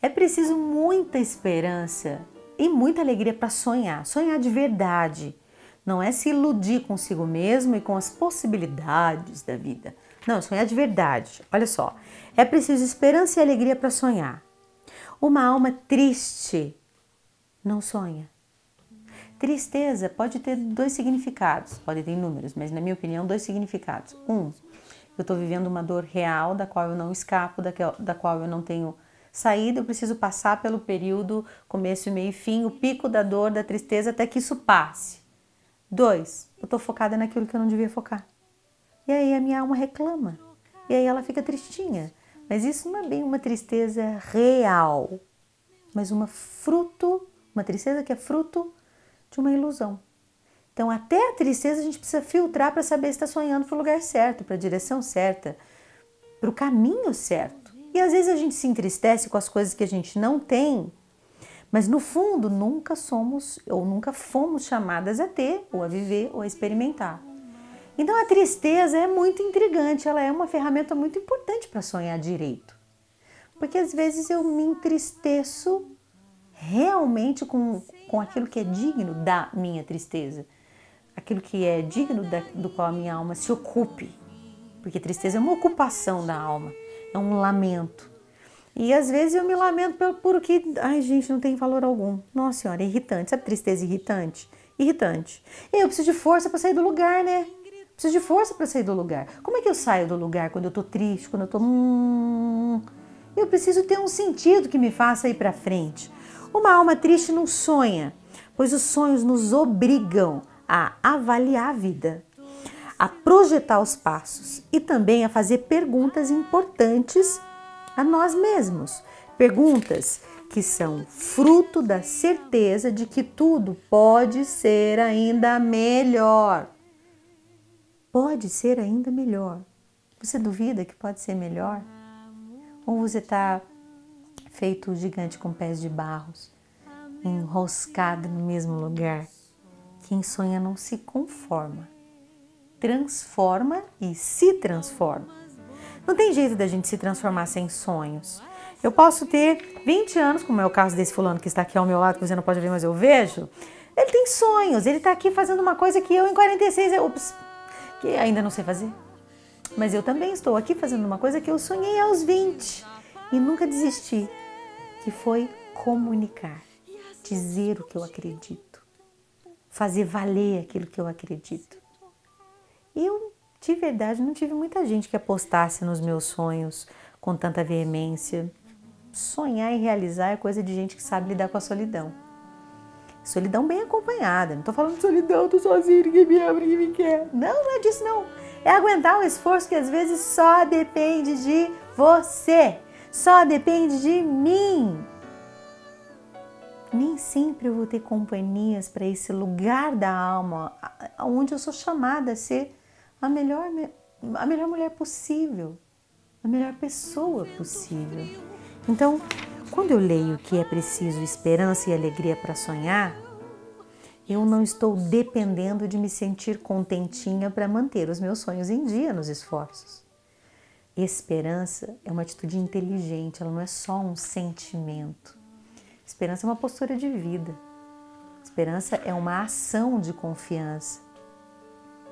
É preciso muita esperança e muita alegria para sonhar, sonhar de verdade. Não é se iludir consigo mesmo e com as possibilidades da vida. Não, sonhar de verdade. Olha só, é preciso esperança e alegria para sonhar. Uma alma triste não sonha. Tristeza pode ter dois significados, pode ter inúmeros, mas na minha opinião, dois significados. Um, eu estou vivendo uma dor real da qual eu não escapo, da, qual eu não tenho saída, eu preciso passar pelo período começo, meio e fim, o pico da dor, da tristeza, até que isso passe. Dois, eu estou focada naquilo que eu não devia focar. E aí a minha alma reclama. E aí ela fica tristinha. Mas isso não é bem uma tristeza real, mas uma fruto, uma tristeza que é fruto de uma ilusão. Então, até a tristeza a gente precisa filtrar para saber se está sonhando para o lugar certo, para a direção certa, para o caminho certo. E às vezes a gente se entristece com as coisas que a gente não tem, mas no fundo nunca somos ou nunca fomos chamadas a ter, ou a viver, ou a experimentar. Então a tristeza é muito intrigante, ela é uma ferramenta muito importante para sonhar direito. Porque às vezes eu me entristeço realmente com, com aquilo que é digno da minha tristeza, aquilo que é digno da, do qual a minha alma se ocupe. Porque tristeza é uma ocupação da alma, é um lamento. E às vezes eu me lamento por, por que, ai gente, não tem valor algum. Nossa senhora, é irritante. Sabe tristeza irritante? Irritante. E eu preciso de força para sair do lugar, né? Preciso de força para sair do lugar. Como é que eu saio do lugar quando eu tô triste, quando eu tô. Hum, eu preciso ter um sentido que me faça ir para frente. Uma alma triste não sonha, pois os sonhos nos obrigam a avaliar a vida, a projetar os passos e também a fazer perguntas importantes a nós mesmos. Perguntas que são fruto da certeza de que tudo pode ser ainda melhor pode ser ainda melhor. Você duvida que pode ser melhor? Ou você está feito gigante com pés de barros, enroscado no mesmo lugar? Quem sonha não se conforma, transforma e se transforma. Não tem jeito da gente se transformar sem sonhos. Eu posso ter 20 anos, como é o caso desse fulano que está aqui ao meu lado, que você não pode ver, mas eu vejo. Ele tem sonhos, ele está aqui fazendo uma coisa que eu em 46, ups, que ainda não sei fazer. Mas eu também estou aqui fazendo uma coisa que eu sonhei aos 20 e nunca desisti, que foi comunicar, dizer o que eu acredito, fazer valer aquilo que eu acredito. E eu, de verdade, não tive muita gente que apostasse nos meus sonhos com tanta veemência. Sonhar e realizar é coisa de gente que sabe lidar com a solidão. Solidão bem acompanhada. Não tô falando de solidão, tô sozinho, ninguém me ama, ninguém me quer. Não, não é disso não. É aguentar o esforço que às vezes só depende de você. Só depende de mim. Nem sempre eu vou ter companhias para esse lugar da alma, onde eu sou chamada a ser a melhor, a melhor mulher possível, a melhor pessoa possível. Então, quando eu leio que é preciso esperança e alegria para sonhar, eu não estou dependendo de me sentir contentinha para manter os meus sonhos em dia nos esforços. Esperança é uma atitude inteligente, ela não é só um sentimento. Esperança é uma postura de vida. Esperança é uma ação de confiança.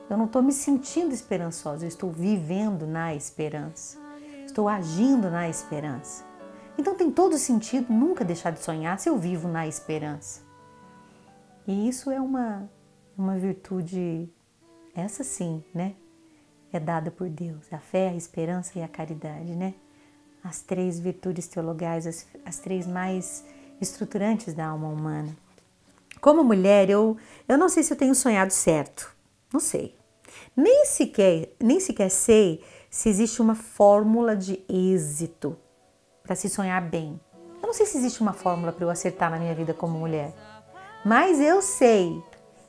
Eu não estou me sentindo esperançosa, eu estou vivendo na esperança. Estou agindo na esperança. Então tem todo sentido nunca deixar de sonhar se eu vivo na esperança. E isso é uma, uma virtude, essa sim, né? É dada por Deus, a fé, a esperança e a caridade, né? As três virtudes teologais, as, as três mais estruturantes da alma humana. Como mulher, eu, eu não sei se eu tenho sonhado certo. Não sei. Nem sequer, nem sequer sei se existe uma fórmula de êxito para se sonhar bem. Eu não sei se existe uma fórmula para eu acertar na minha vida como mulher, mas eu sei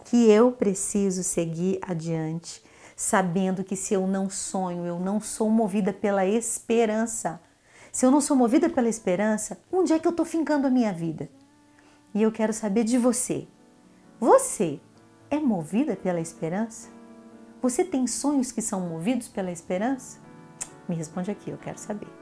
que eu preciso seguir adiante, sabendo que se eu não sonho, eu não sou movida pela esperança. Se eu não sou movida pela esperança, onde é que eu estou fincando a minha vida? E eu quero saber de você. Você é movida pela esperança? Você tem sonhos que são movidos pela esperança? Me responde aqui, eu quero saber.